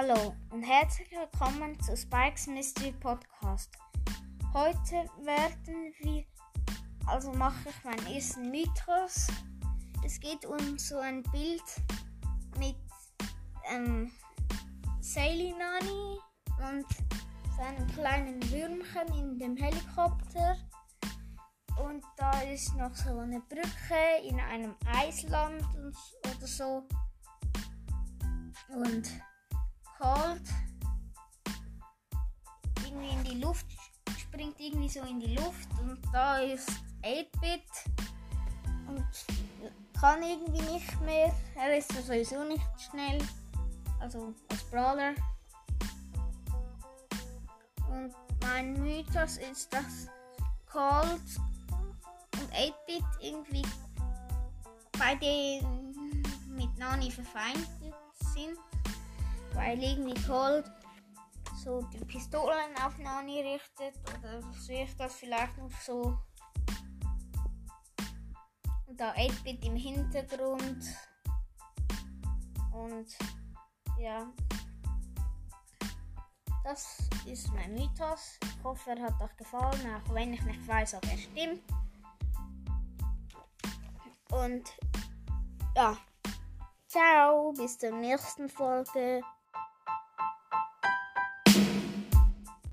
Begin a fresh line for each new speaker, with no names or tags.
Hallo und herzlich willkommen zu Spikes Mystery Podcast. Heute werden wir, also mache ich meinen ersten Mythos. Es geht um so ein Bild mit ähm, Sally Nani und seinem kleinen Würmchen in dem Helikopter. Und da ist noch so eine Brücke in einem Eisland oder so. Und Cold irgendwie in die Luft, springt irgendwie so in die Luft und da ist 8-Bit und kann irgendwie nicht mehr. Er ist sowieso nicht schnell, also als Brawler. Und mein Mythos ist, dass Cold und 8-Bit irgendwie beide mit Nani verfeindet sind weil irgendwie Cold so die Pistolen auf Nani richtet oder sehe ich das vielleicht noch so. Und da 8-Bit im Hintergrund. Und ja. Das ist mein Mythos. Ich hoffe, er hat euch gefallen, auch wenn ich nicht weiß, ob er stimmt. Und ja. Ciao, bis zur nächsten Folge.